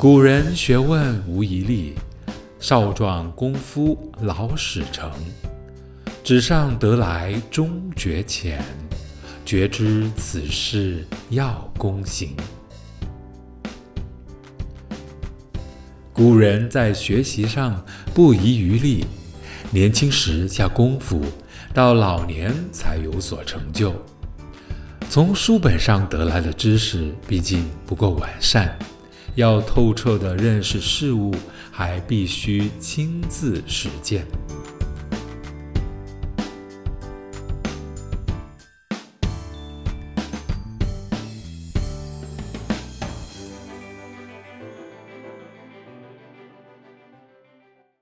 古人学问无遗力，少壮工夫老始成。纸上得来终觉浅，觉知此事要躬行。古人在学习上不遗余力，年轻时下功夫，到老年才有所成就。从书本上得来的知识，毕竟不够完善。要透彻地认识事物，还必须亲自实践。